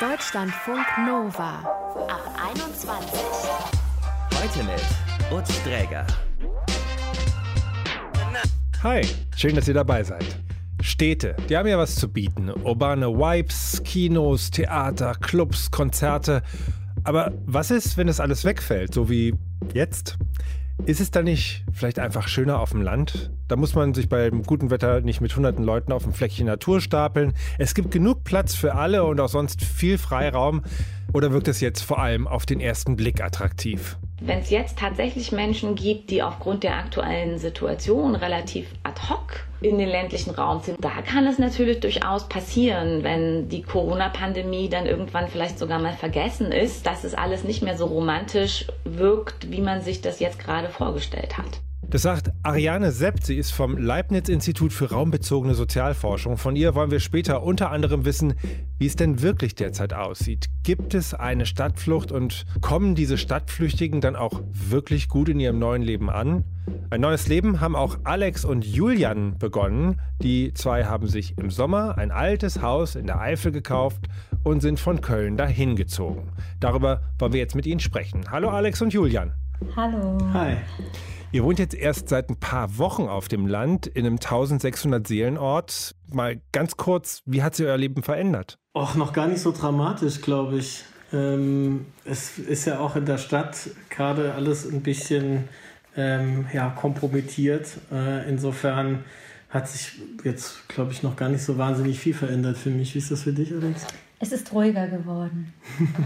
Deutschlandfunk Nova ab 21. Heute mit Utz Dräger. Hi, schön, dass ihr dabei seid. Städte, die haben ja was zu bieten. Urbane Vibes, Kinos, Theater, Clubs, Konzerte. Aber was ist, wenn das alles wegfällt, so wie jetzt? Ist es dann nicht vielleicht einfach schöner auf dem Land? Da muss man sich beim guten Wetter nicht mit hunderten Leuten auf dem Fleckchen Natur stapeln. Es gibt genug Platz für alle und auch sonst viel Freiraum. Oder wirkt es jetzt vor allem auf den ersten Blick attraktiv? Wenn es jetzt tatsächlich Menschen gibt, die aufgrund der aktuellen Situation relativ ad hoc in den ländlichen Raum sind, da kann es natürlich durchaus passieren, wenn die Corona-Pandemie dann irgendwann vielleicht sogar mal vergessen ist, dass es alles nicht mehr so romantisch wirkt, wie man sich das jetzt gerade vorgestellt hat. Das sagt Ariane Sepp. Sie ist vom Leibniz-Institut für raumbezogene Sozialforschung. Von ihr wollen wir später unter anderem wissen, wie es denn wirklich derzeit aussieht. Gibt es eine Stadtflucht und kommen diese Stadtflüchtigen dann auch wirklich gut in ihrem neuen Leben an? Ein neues Leben haben auch Alex und Julian begonnen. Die zwei haben sich im Sommer ein altes Haus in der Eifel gekauft und sind von Köln dahin gezogen. Darüber wollen wir jetzt mit Ihnen sprechen. Hallo Alex und Julian. Hallo. Hi. Ihr wohnt jetzt erst seit ein paar Wochen auf dem Land in einem 1600 Seelenort. Mal ganz kurz, wie hat sich euer Leben verändert? Och, noch gar nicht so dramatisch, glaube ich. Ähm, es ist ja auch in der Stadt gerade alles ein bisschen ähm, ja, kompromittiert. Äh, insofern hat sich jetzt, glaube ich, noch gar nicht so wahnsinnig viel verändert für mich. Wie ist das für dich, Alex? Es ist ruhiger geworden.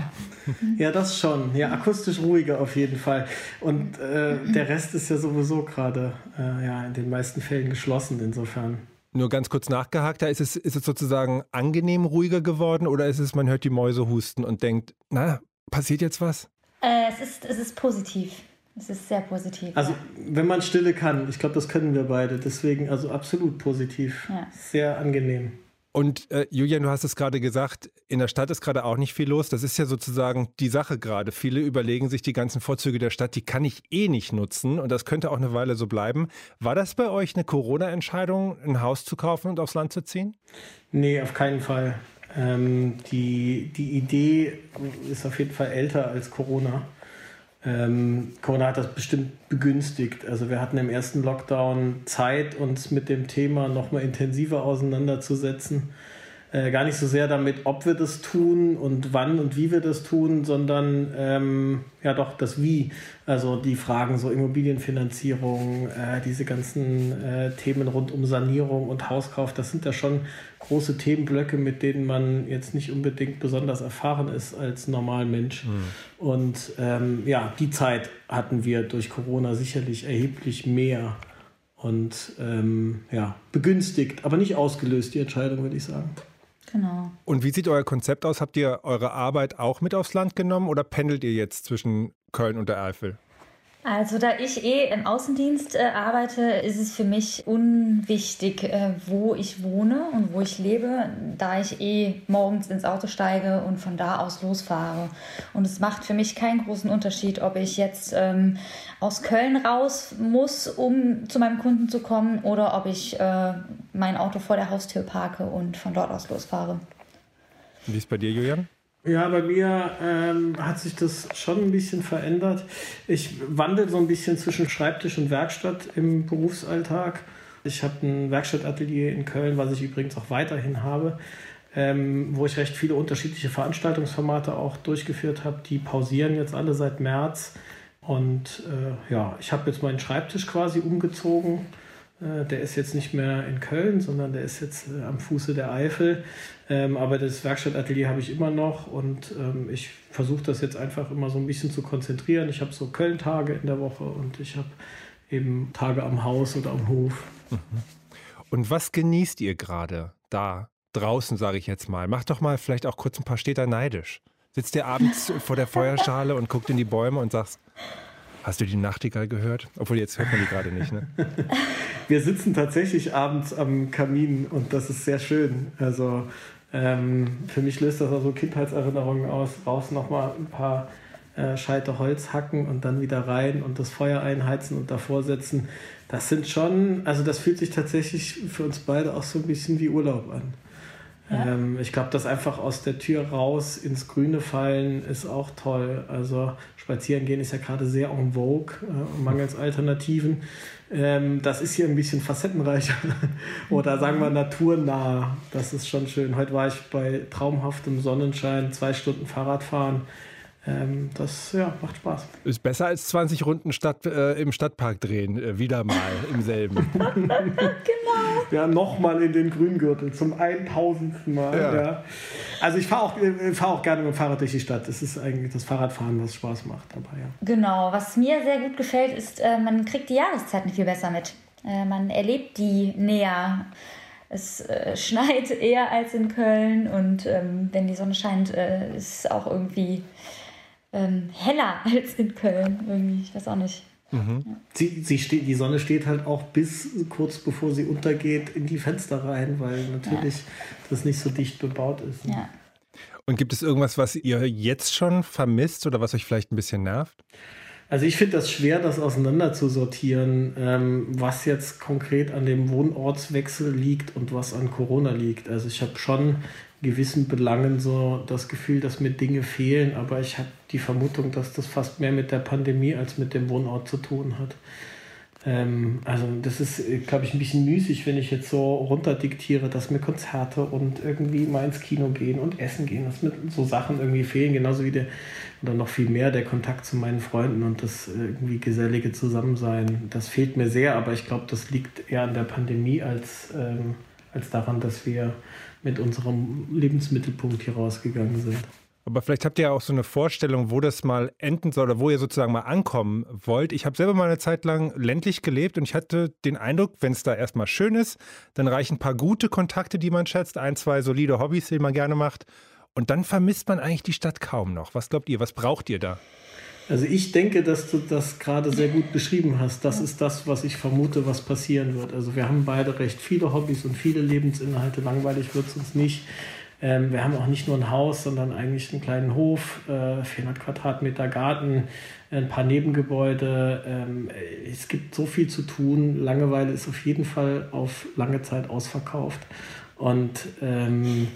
ja, das schon. Ja, akustisch ruhiger auf jeden Fall. Und äh, der Rest ist ja sowieso gerade äh, ja, in den meisten Fällen geschlossen, insofern. Nur ganz kurz nachgehakt, ist es, ist es sozusagen angenehm ruhiger geworden oder ist es, man hört die Mäuse husten und denkt, na, passiert jetzt was? Äh, es, ist, es ist positiv. Es ist sehr positiv. Also, ja. wenn man Stille kann, ich glaube, das können wir beide. Deswegen, also absolut positiv. Ja. Sehr angenehm. Und äh, Julian, du hast es gerade gesagt, in der Stadt ist gerade auch nicht viel los. Das ist ja sozusagen die Sache gerade. Viele überlegen sich die ganzen Vorzüge der Stadt, die kann ich eh nicht nutzen und das könnte auch eine Weile so bleiben. War das bei euch eine Corona-Entscheidung, ein Haus zu kaufen und aufs Land zu ziehen? Nee, auf keinen Fall. Ähm, die, die Idee ist auf jeden Fall älter als Corona. Ähm, Corona hat das bestimmt begünstigt. Also wir hatten im ersten Lockdown Zeit, uns mit dem Thema nochmal intensiver auseinanderzusetzen äh, gar nicht so sehr damit, ob wir das tun und wann und wie wir das tun, sondern ähm, ja doch das Wie. Also die Fragen so Immobilienfinanzierung, äh, diese ganzen äh, Themen rund um Sanierung und Hauskauf, das sind ja schon große Themenblöcke, mit denen man jetzt nicht unbedingt besonders erfahren ist als normal Mensch. Mhm. Und ähm, ja, die Zeit hatten wir durch Corona sicherlich erheblich mehr und ähm, ja, begünstigt, aber nicht ausgelöst, die Entscheidung, würde ich sagen. Genau. Und wie sieht euer Konzept aus? Habt ihr eure Arbeit auch mit aufs Land genommen oder pendelt ihr jetzt zwischen Köln und der Eifel? Also da ich eh im Außendienst äh, arbeite, ist es für mich unwichtig, äh, wo ich wohne und wo ich lebe, da ich eh morgens ins Auto steige und von da aus losfahre. Und es macht für mich keinen großen Unterschied, ob ich jetzt ähm, aus Köln raus muss, um zu meinem Kunden zu kommen, oder ob ich äh, mein Auto vor der Haustür parke und von dort aus losfahre. Wie ist bei dir, Julian? Ja, bei mir ähm, hat sich das schon ein bisschen verändert. Ich wandle so ein bisschen zwischen Schreibtisch und Werkstatt im Berufsalltag. Ich habe ein Werkstattatelier in Köln, was ich übrigens auch weiterhin habe, ähm, wo ich recht viele unterschiedliche Veranstaltungsformate auch durchgeführt habe. Die pausieren jetzt alle seit März. Und äh, ja, ich habe jetzt meinen Schreibtisch quasi umgezogen der ist jetzt nicht mehr in Köln, sondern der ist jetzt äh, am Fuße der Eifel. Ähm, aber das Werkstattatelier habe ich immer noch und ähm, ich versuche das jetzt einfach immer so ein bisschen zu konzentrieren. Ich habe so Köln-Tage in der Woche und ich habe eben Tage am Haus oder am Hof. Mhm. Und was genießt ihr gerade da draußen, sage ich jetzt mal? Macht doch mal vielleicht auch kurz ein paar Städter neidisch. Sitzt ihr abends vor der Feuerschale und guckt in die Bäume und sagst, Hast du die Nachtigall gehört? Obwohl jetzt hört man die gerade nicht, ne? Wir sitzen tatsächlich abends am Kamin und das ist sehr schön. Also ähm, für mich löst das also Kindheitserinnerungen aus. Raus nochmal ein paar äh, Scheite Holz hacken und dann wieder rein und das Feuer einheizen und davor setzen. Das sind schon, also das fühlt sich tatsächlich für uns beide auch so ein bisschen wie Urlaub an. Ähm, ich glaube, das einfach aus der Tür raus ins Grüne fallen ist auch toll. Also spazieren gehen ist ja gerade sehr en vogue, äh, mangels Alternativen. Ähm, das ist hier ein bisschen facettenreicher oder sagen wir naturnah. Das ist schon schön. Heute war ich bei traumhaftem Sonnenschein, zwei Stunden Fahrradfahren ähm, das ja, macht Spaß. Ist besser als 20 Runden Stadt, äh, im Stadtpark drehen, äh, wieder mal im selben. genau. Ja, nochmal in den Grüngürtel zum 1000. Mal. Ja. ja. Also ich fahre auch, äh, fahr auch gerne mit dem Fahrrad durch die Stadt. Es ist eigentlich das Fahrradfahren, was Spaß macht dabei. Ja. Genau, was mir sehr gut gefällt, ist, äh, man kriegt die Jahreszeiten viel besser mit. Äh, man erlebt die näher. Es äh, schneit eher als in Köln und ähm, wenn die Sonne scheint, äh, ist auch irgendwie ähm, heller als in Köln. Irgendwie, ich weiß auch nicht. Mhm. Ja. Sie, sie steht, die Sonne steht halt auch bis kurz bevor sie untergeht in die Fenster rein, weil natürlich ja. das nicht so dicht bebaut ist. Ne? Ja. Und gibt es irgendwas, was ihr jetzt schon vermisst oder was euch vielleicht ein bisschen nervt? Also ich finde das schwer, das auseinander zu sortieren, ähm, was jetzt konkret an dem Wohnortswechsel liegt und was an Corona liegt. Also ich habe schon gewissen Belangen so das Gefühl, dass mir Dinge fehlen, aber ich habe die Vermutung, dass das fast mehr mit der Pandemie als mit dem Wohnort zu tun hat. Ähm, also das ist, glaube ich, ein bisschen müßig, wenn ich jetzt so runterdiktiere, dass mir Konzerte und irgendwie mal ins Kino gehen und essen gehen, dass mir so Sachen irgendwie fehlen, genauso wie der, oder noch viel mehr der Kontakt zu meinen Freunden und das irgendwie gesellige Zusammensein. Das fehlt mir sehr, aber ich glaube, das liegt eher an der Pandemie als, ähm, als daran, dass wir mit unserem Lebensmittelpunkt hier rausgegangen sind. Aber vielleicht habt ihr ja auch so eine Vorstellung, wo das mal enden soll oder wo ihr sozusagen mal ankommen wollt. Ich habe selber mal eine Zeit lang ländlich gelebt und ich hatte den Eindruck, wenn es da erstmal schön ist, dann reichen ein paar gute Kontakte, die man schätzt, ein, zwei solide Hobbys, die man gerne macht. Und dann vermisst man eigentlich die Stadt kaum noch. Was glaubt ihr? Was braucht ihr da? Also ich denke, dass du das gerade sehr gut beschrieben hast. Das ist das, was ich vermute, was passieren wird. Also wir haben beide recht viele Hobbys und viele Lebensinhalte. Langweilig wird es uns nicht. Ähm, wir haben auch nicht nur ein Haus, sondern eigentlich einen kleinen Hof, äh, 400 Quadratmeter Garten, ein paar Nebengebäude. Ähm, es gibt so viel zu tun. Langeweile ist auf jeden Fall auf lange Zeit ausverkauft. Und ähm,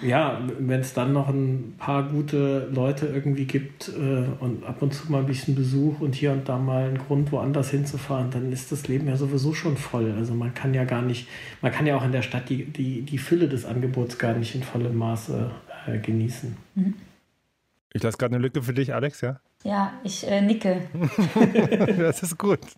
ja, wenn es dann noch ein paar gute Leute irgendwie gibt äh, und ab und zu mal ein bisschen Besuch und hier und da mal einen Grund, woanders hinzufahren, dann ist das Leben ja sowieso schon voll. Also man kann ja gar nicht, man kann ja auch in der Stadt die, die, die Fülle des Angebots gar nicht in vollem Maße äh, genießen. Mhm. Ich lasse gerade eine Lücke für dich, Alex, ja? Ja, ich äh, nicke. das ist gut.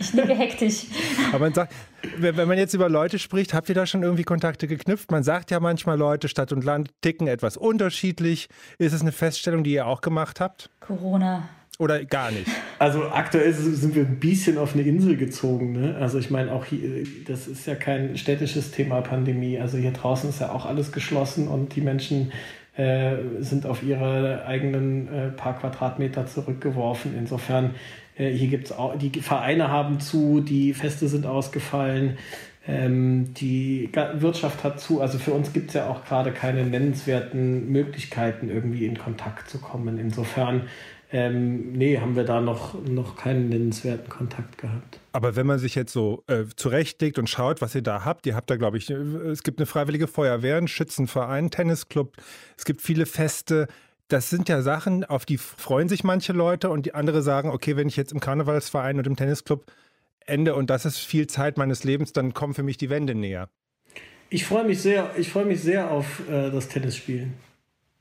Ich nicke hektisch. Aber man sagt, wenn man jetzt über Leute spricht, habt ihr da schon irgendwie Kontakte geknüpft? Man sagt ja manchmal, Leute, Stadt und Land ticken etwas unterschiedlich. Ist es eine Feststellung, die ihr auch gemacht habt? Corona. Oder gar nicht? Also aktuell sind wir ein bisschen auf eine Insel gezogen. Ne? Also ich meine, auch hier, das ist ja kein städtisches Thema Pandemie. Also hier draußen ist ja auch alles geschlossen und die Menschen äh, sind auf ihre eigenen äh, paar Quadratmeter zurückgeworfen. Insofern, äh, hier gibt es auch, die Vereine haben zu, die Feste sind ausgefallen, ähm, die Wirtschaft hat zu. Also für uns gibt es ja auch gerade keine nennenswerten Möglichkeiten, irgendwie in Kontakt zu kommen. Insofern ähm, nee, haben wir da noch, noch keinen nennenswerten Kontakt gehabt. Aber wenn man sich jetzt so äh, zurechtlegt und schaut, was ihr da habt, ihr habt da, glaube ich, äh, es gibt eine freiwillige Feuerwehr, einen Schützenverein, einen Tennisclub, es gibt viele Feste. Das sind ja Sachen, auf die freuen sich manche Leute und die andere sagen, okay, wenn ich jetzt im Karnevalsverein und im Tennisclub ende und das ist viel Zeit meines Lebens, dann kommen für mich die Wände näher. Ich freue mich sehr, ich freue mich sehr auf äh, das Tennisspielen.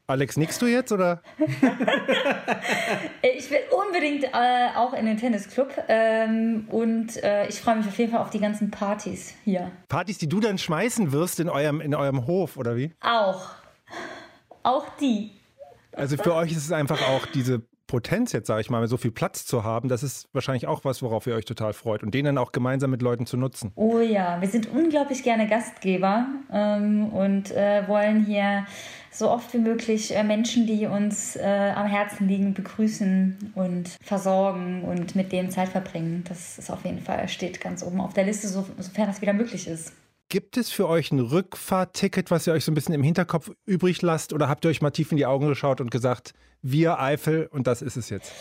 Alex, nickst du jetzt oder? ich will unbedingt äh, auch in den Tennisclub ähm, und äh, ich freue mich auf jeden Fall auf die ganzen Partys hier. Partys, die du dann schmeißen wirst in eurem, in eurem Hof, oder wie? Auch. Auch die. Also für euch ist es einfach auch diese Potenz jetzt, sage ich mal, so viel Platz zu haben, das ist wahrscheinlich auch was, worauf ihr euch total freut und den dann auch gemeinsam mit Leuten zu nutzen. Oh ja, wir sind unglaublich gerne Gastgeber ähm, und äh, wollen hier so oft wie möglich äh, Menschen, die uns äh, am Herzen liegen, begrüßen und versorgen und mit denen Zeit verbringen. Das ist auf jeden Fall, steht ganz oben auf der Liste, so, sofern das wieder möglich ist. Gibt es für euch ein Rückfahrticket, was ihr euch so ein bisschen im Hinterkopf übrig lasst? Oder habt ihr euch mal tief in die Augen geschaut und gesagt, wir Eifel und das ist es jetzt?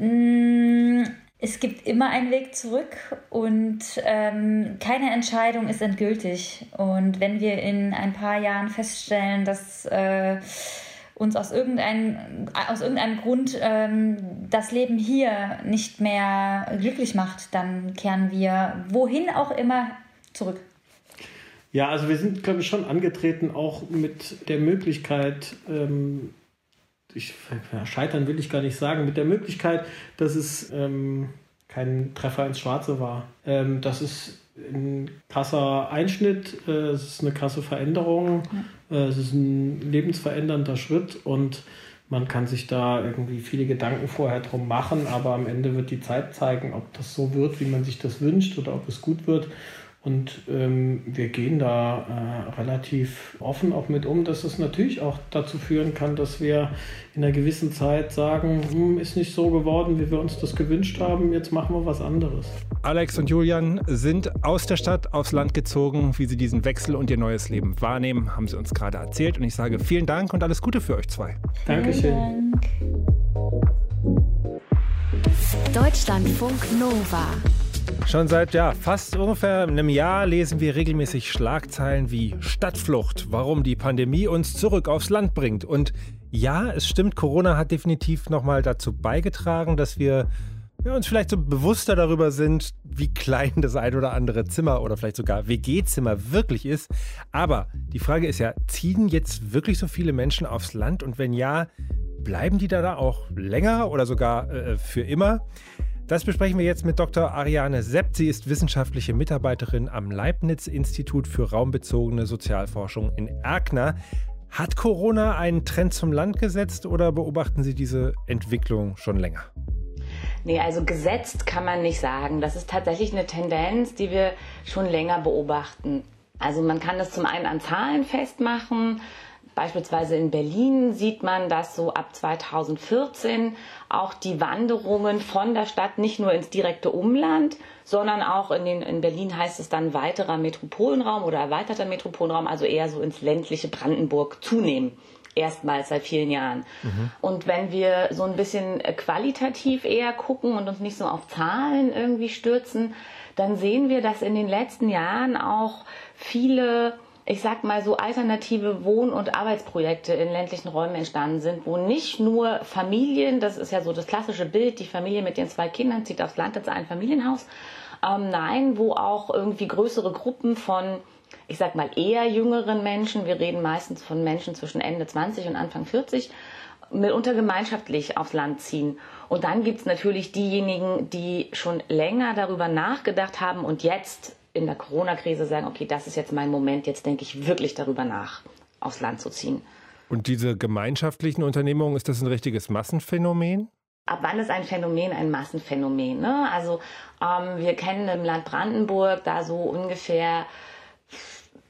Mm, Es gibt immer einen Weg zurück und ähm, keine Entscheidung ist endgültig. Und wenn wir in ein paar Jahren feststellen, dass äh, uns aus, irgendein, aus irgendeinem Grund ähm, das Leben hier nicht mehr glücklich macht, dann kehren wir wohin auch immer zurück. Ja, also wir sind, glaube ich, schon angetreten, auch mit der Möglichkeit, ähm, ich, scheitern will ich gar nicht sagen, mit der Möglichkeit, dass es ähm, kein Treffer ins Schwarze war. Ähm, das ist ein krasser Einschnitt, äh, es ist eine krasse Veränderung, äh, es ist ein lebensverändernder Schritt und man kann sich da irgendwie viele Gedanken vorher drum machen, aber am Ende wird die Zeit zeigen, ob das so wird, wie man sich das wünscht oder ob es gut wird. Und ähm, wir gehen da äh, relativ offen auch mit um, dass es natürlich auch dazu führen kann, dass wir in einer gewissen Zeit sagen, hm, ist nicht so geworden, wie wir uns das gewünscht haben, jetzt machen wir was anderes. Alex und Julian sind aus der Stadt aufs Land gezogen. Wie sie diesen Wechsel und ihr neues Leben wahrnehmen, haben sie uns gerade erzählt. Und ich sage vielen Dank und alles Gute für euch zwei. Dankeschön. Dank. Deutschlandfunk Nova. Schon seit ja, fast ungefähr einem Jahr lesen wir regelmäßig Schlagzeilen wie Stadtflucht, warum die Pandemie uns zurück aufs Land bringt. Und ja, es stimmt, Corona hat definitiv nochmal dazu beigetragen, dass wir ja, uns vielleicht so bewusster darüber sind, wie klein das ein oder andere Zimmer oder vielleicht sogar WG-Zimmer wirklich ist. Aber die Frage ist ja, ziehen jetzt wirklich so viele Menschen aufs Land? Und wenn ja, bleiben die da, auch länger oder sogar äh, für immer? Das besprechen wir jetzt mit Dr. Ariane Sepp. Sie ist wissenschaftliche Mitarbeiterin am Leibniz-Institut für raumbezogene Sozialforschung in Erkner. Hat Corona einen Trend zum Land gesetzt oder beobachten Sie diese Entwicklung schon länger? Nee, also gesetzt kann man nicht sagen. Das ist tatsächlich eine Tendenz, die wir schon länger beobachten. Also man kann das zum einen an Zahlen festmachen. Beispielsweise in Berlin sieht man, dass so ab 2014 auch die Wanderungen von der Stadt nicht nur ins direkte Umland, sondern auch in, den, in Berlin heißt es dann weiterer Metropolenraum oder erweiterter Metropolenraum, also eher so ins ländliche Brandenburg zunehmen erstmals seit vielen Jahren. Mhm. Und wenn wir so ein bisschen qualitativ eher gucken und uns nicht so auf Zahlen irgendwie stürzen, dann sehen wir, dass in den letzten Jahren auch viele ich sag mal so alternative Wohn- und Arbeitsprojekte in ländlichen Räumen entstanden sind, wo nicht nur Familien, das ist ja so das klassische Bild, die Familie mit ihren zwei Kindern zieht aufs Land in ein Familienhaus, ähm, nein, wo auch irgendwie größere Gruppen von ich sag mal eher jüngeren Menschen, wir reden meistens von Menschen zwischen Ende 20 und Anfang 40, mitunter gemeinschaftlich aufs Land ziehen. Und dann gibt's natürlich diejenigen, die schon länger darüber nachgedacht haben und jetzt in der Corona-Krise sagen, okay, das ist jetzt mein Moment, jetzt denke ich wirklich darüber nach, aufs Land zu ziehen. Und diese gemeinschaftlichen Unternehmungen, ist das ein richtiges Massenphänomen? Ab wann ist ein Phänomen ein Massenphänomen? Ne? Also ähm, wir kennen im Land Brandenburg da so ungefähr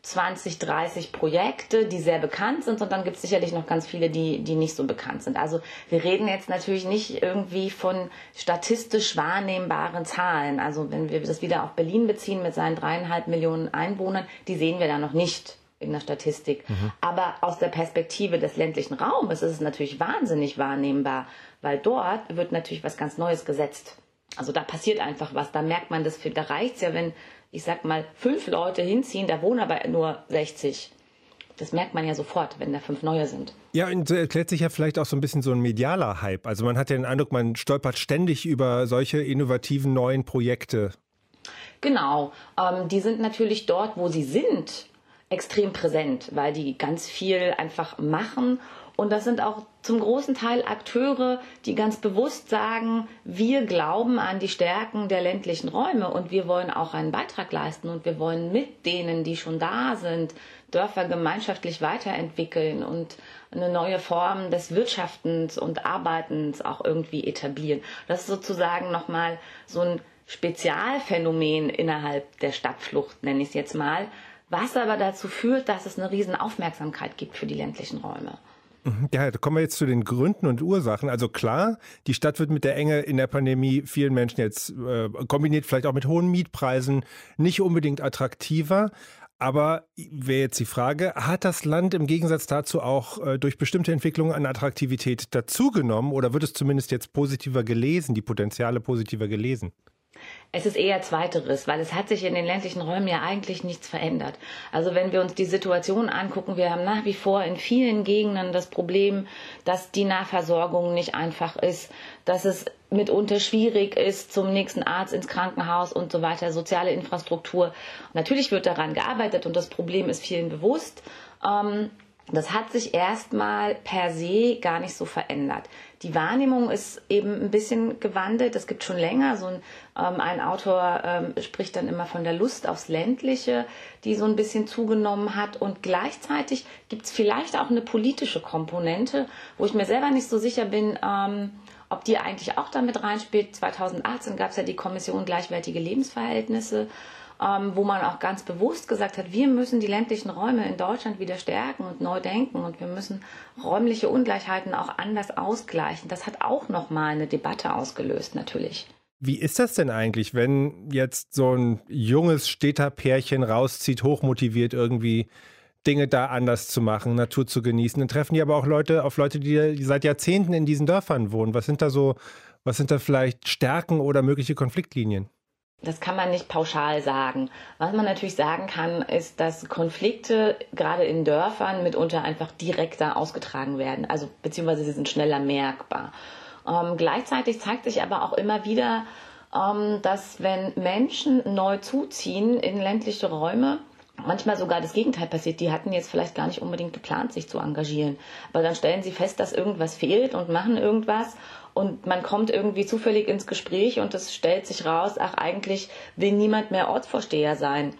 20, 30 Projekte, die sehr bekannt sind und dann gibt es sicherlich noch ganz viele, die, die nicht so bekannt sind. Also wir reden jetzt natürlich nicht irgendwie von statistisch wahrnehmbaren Zahlen. Also wenn wir das wieder auf Berlin beziehen mit seinen dreieinhalb Millionen Einwohnern, die sehen wir da noch nicht in der Statistik. Mhm. Aber aus der Perspektive des ländlichen Raumes ist es natürlich wahnsinnig wahrnehmbar, weil dort wird natürlich was ganz Neues gesetzt. Also da passiert einfach was. Da merkt man das, da reicht's ja, wenn ich sag mal, fünf Leute hinziehen, da wohnen aber nur 60. Das merkt man ja sofort, wenn da fünf neue sind. Ja, und so erklärt sich ja vielleicht auch so ein bisschen so ein medialer Hype. Also man hat ja den Eindruck, man stolpert ständig über solche innovativen neuen Projekte. Genau, ähm, die sind natürlich dort, wo sie sind, extrem präsent, weil die ganz viel einfach machen und das sind auch zum großen Teil Akteure, die ganz bewusst sagen, wir glauben an die Stärken der ländlichen Räume und wir wollen auch einen Beitrag leisten und wir wollen mit denen, die schon da sind, Dörfer gemeinschaftlich weiterentwickeln und eine neue Form des Wirtschaftens und Arbeitens auch irgendwie etablieren. Das ist sozusagen nochmal so ein Spezialphänomen innerhalb der Stadtflucht, nenne ich es jetzt mal, was aber dazu führt, dass es eine riesen Aufmerksamkeit gibt für die ländlichen Räume. Mhm. Ja, da kommen wir jetzt zu den Gründen und Ursachen. Also klar, die Stadt wird mit der Enge in der Pandemie vielen Menschen jetzt äh, kombiniert, vielleicht auch mit hohen Mietpreisen, nicht unbedingt attraktiver. Aber wäre jetzt die Frage, hat das Land im Gegensatz dazu auch äh, durch bestimmte Entwicklungen an Attraktivität dazugenommen oder wird es zumindest jetzt positiver gelesen, die Potenziale positiver gelesen? Es ist eher zweiteres, weil es hat sich in den ländlichen Räumen ja eigentlich nichts verändert. Also wenn wir uns die Situation angucken, wir haben nach wie vor in vielen Gegenden das Problem, dass die Nahversorgung nicht einfach ist, dass es mitunter schwierig ist, zum nächsten Arzt ins Krankenhaus und so weiter, soziale Infrastruktur. Natürlich wird daran gearbeitet und das Problem ist vielen bewusst. Ähm, das hat sich erstmal per se gar nicht so verändert. Die Wahrnehmung ist eben ein bisschen gewandelt. Es gibt schon länger so ein, ein Autor ähm, spricht dann immer von der Lust aufs Ländliche, die so ein bisschen zugenommen hat. Und gleichzeitig gibt es vielleicht auch eine politische Komponente, wo ich mir selber nicht so sicher bin, ähm, ob die eigentlich auch damit reinspielt. 2018 gab es ja die Kommission Gleichwertige Lebensverhältnisse ähm, wo man auch ganz bewusst gesagt hat, wir müssen die ländlichen Räume in Deutschland wieder stärken und neu denken und wir müssen räumliche Ungleichheiten auch anders ausgleichen. Das hat auch nochmal eine Debatte ausgelöst, natürlich. Wie ist das denn eigentlich, wenn jetzt so ein junges Städterpärchen rauszieht, hochmotiviert irgendwie Dinge da anders zu machen, Natur zu genießen? Dann treffen die aber auch Leute auf Leute, die seit Jahrzehnten in diesen Dörfern wohnen. Was sind da so, was sind da vielleicht Stärken oder mögliche Konfliktlinien? Das kann man nicht pauschal sagen. Was man natürlich sagen kann, ist, dass Konflikte gerade in Dörfern mitunter einfach direkter ausgetragen werden, also beziehungsweise sie sind schneller merkbar. Ähm, gleichzeitig zeigt sich aber auch immer wieder, ähm, dass wenn Menschen neu zuziehen in ländliche Räume, manchmal sogar das Gegenteil passiert. Die hatten jetzt vielleicht gar nicht unbedingt geplant, sich zu engagieren. Aber dann stellen sie fest, dass irgendwas fehlt und machen irgendwas und man kommt irgendwie zufällig ins Gespräch und es stellt sich raus, ach eigentlich will niemand mehr Ortsvorsteher sein.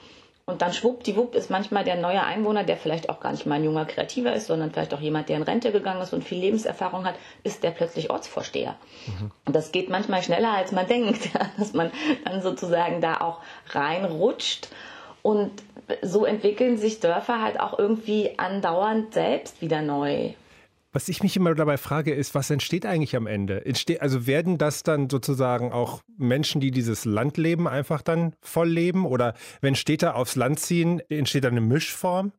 Und dann schwuppdiwupp ist manchmal der neue Einwohner, der vielleicht auch gar nicht mal ein junger Kreativer ist, sondern vielleicht auch jemand, der in Rente gegangen ist und viel Lebenserfahrung hat, ist der plötzlich Ortsvorsteher. Mhm. Und das geht manchmal schneller, als man denkt, dass man dann sozusagen da auch reinrutscht. Und so entwickeln sich Dörfer halt auch irgendwie andauernd selbst wieder neu. Was ich mich immer dabei frage, ist, was entsteht eigentlich am Ende? Entste also werden das dann sozusagen auch Menschen, die dieses Landleben einfach dann voll leben? Oder wenn Städte aufs Land ziehen, entsteht dann eine Mischform?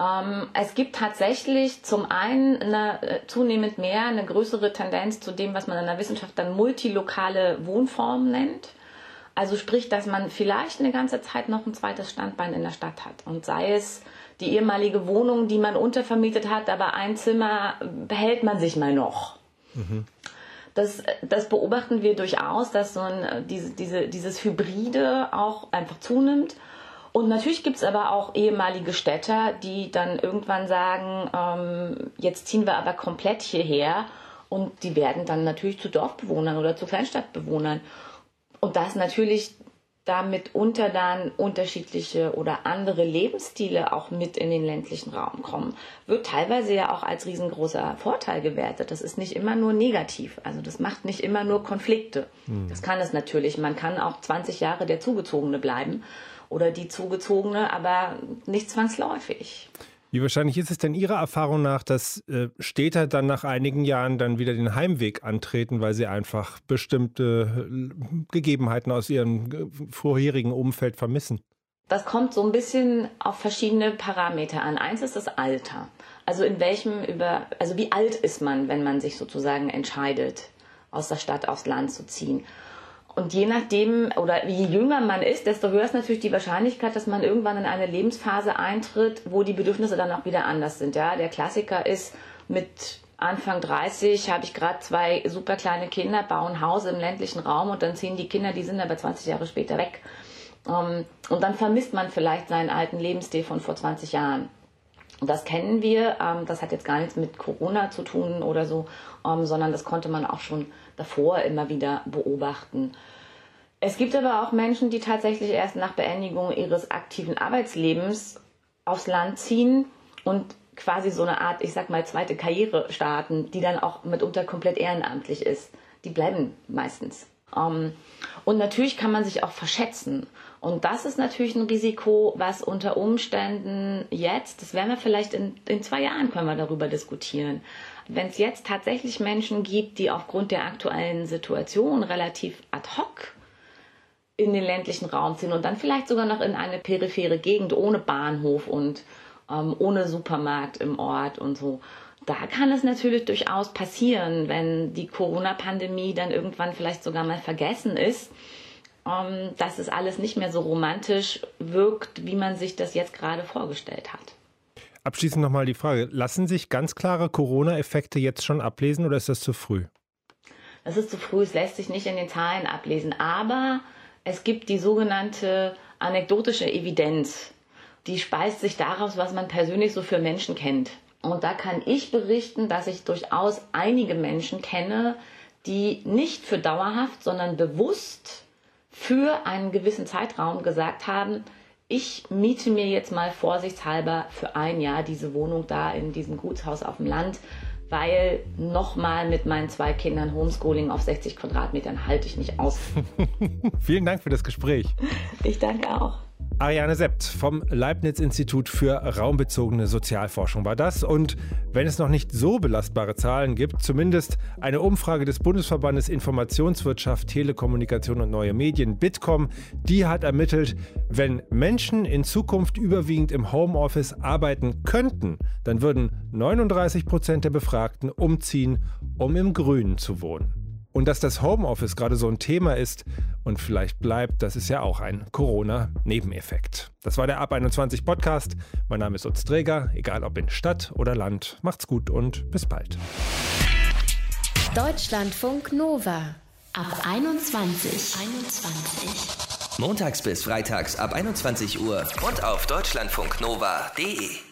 Ähm, es gibt tatsächlich zum einen eine, äh, zunehmend mehr eine größere Tendenz zu dem, was man in der Wissenschaft dann multilokale Wohnformen nennt. Also sprich, dass man vielleicht eine ganze Zeit noch ein zweites Standbein in der Stadt hat. Und sei es die ehemalige Wohnung, die man untervermietet hat, aber ein Zimmer behält man sich mal noch. Mhm. Das, das beobachten wir durchaus, dass so ein, diese, diese, dieses Hybride auch einfach zunimmt. Und natürlich gibt es aber auch ehemalige Städter, die dann irgendwann sagen, ähm, jetzt ziehen wir aber komplett hierher und die werden dann natürlich zu Dorfbewohnern oder zu Kleinstadtbewohnern. Und das natürlich damit unter dann unterschiedliche oder andere Lebensstile auch mit in den ländlichen Raum kommen, wird teilweise ja auch als riesengroßer Vorteil gewertet. Das ist nicht immer nur negativ. Also das macht nicht immer nur Konflikte. Mhm. Das kann es natürlich. Man kann auch 20 Jahre der Zugezogene bleiben oder die Zugezogene, aber nicht zwangsläufig. Wie wahrscheinlich ist es denn Ihrer Erfahrung nach, dass äh, Städter dann nach einigen Jahren dann wieder den Heimweg antreten, weil sie einfach bestimmte äh, Gegebenheiten aus ihrem äh, vorherigen Umfeld vermissen? Das kommt so ein bisschen auf verschiedene Parameter an. Eins ist das Alter. Also in welchem über, also wie alt ist man, wenn man sich sozusagen entscheidet, aus der Stadt aufs Land zu ziehen? Und je nachdem, oder je jünger man ist, desto höher ist natürlich die Wahrscheinlichkeit, dass man irgendwann in eine Lebensphase eintritt, wo die Bedürfnisse dann auch wieder anders sind. Ja, der Klassiker ist mit Anfang 30 habe ich gerade zwei super kleine Kinder, bauen Haus im ländlichen Raum und dann ziehen die Kinder, die sind aber 20 Jahre später weg. Ähm, und dann vermisst man vielleicht seinen alten Lebensstil von vor 20 Jahren. Das kennen wir, ähm, das hat jetzt gar nichts mit Corona zu tun oder so, ähm, sondern das konnte man auch schon davor immer wieder beobachten. Es gibt aber auch Menschen, die tatsächlich erst nach Beendigung ihres aktiven Arbeitslebens aufs Land ziehen und quasi so eine Art, ich sag mal, zweite Karriere starten, die dann auch mitunter komplett ehrenamtlich ist. Die bleiben meistens. Ähm, und natürlich kann man sich auch verschätzen. Und das ist natürlich ein Risiko, was unter Umständen jetzt, das werden wir vielleicht in, in zwei Jahren, können wir darüber diskutieren. Wenn es jetzt tatsächlich Menschen gibt, die aufgrund der aktuellen Situation relativ ad hoc in den ländlichen Raum ziehen und dann vielleicht sogar noch in eine periphere Gegend ohne Bahnhof und ähm, ohne Supermarkt im Ort und so. Da kann es natürlich durchaus passieren, wenn die Corona-Pandemie dann irgendwann vielleicht sogar mal vergessen ist, ähm, dass es alles nicht mehr so romantisch wirkt, wie man sich das jetzt gerade vorgestellt hat. Abschließend nochmal die Frage, lassen sich ganz klare Corona-Effekte jetzt schon ablesen oder ist das zu früh? Das ist zu früh, es lässt sich nicht in den Zahlen ablesen, aber es gibt die sogenannte anekdotische Evidenz. Die speist sich daraus, was man persönlich so für Menschen kennt. Und da kann ich berichten, dass ich durchaus einige Menschen kenne, die nicht für dauerhaft, sondern bewusst für einen gewissen Zeitraum gesagt haben, ich miete mir jetzt mal vorsichtshalber für ein Jahr diese Wohnung da in diesem Gutshaus auf dem Land, weil nochmal mit meinen zwei Kindern Homeschooling auf 60 Quadratmetern halte ich nicht aus. Vielen Dank für das Gespräch. Ich danke auch. Ariane Sept vom Leibniz-Institut für raumbezogene Sozialforschung war das. Und wenn es noch nicht so belastbare Zahlen gibt, zumindest eine Umfrage des Bundesverbandes Informationswirtschaft, Telekommunikation und neue Medien, Bitkom, die hat ermittelt, wenn Menschen in Zukunft überwiegend im Homeoffice arbeiten könnten, dann würden 39 Prozent der Befragten umziehen, um im Grünen zu wohnen. Und dass das Homeoffice gerade so ein Thema ist und vielleicht bleibt, das ist ja auch ein Corona-Nebeneffekt. Das war der Ab 21 Podcast. Mein Name ist Utz Träger, egal ob in Stadt oder Land. Macht's gut und bis bald. Deutschlandfunk Nova. Ab 21. 21. Montags bis freitags ab 21 Uhr und auf deutschlandfunknova.de.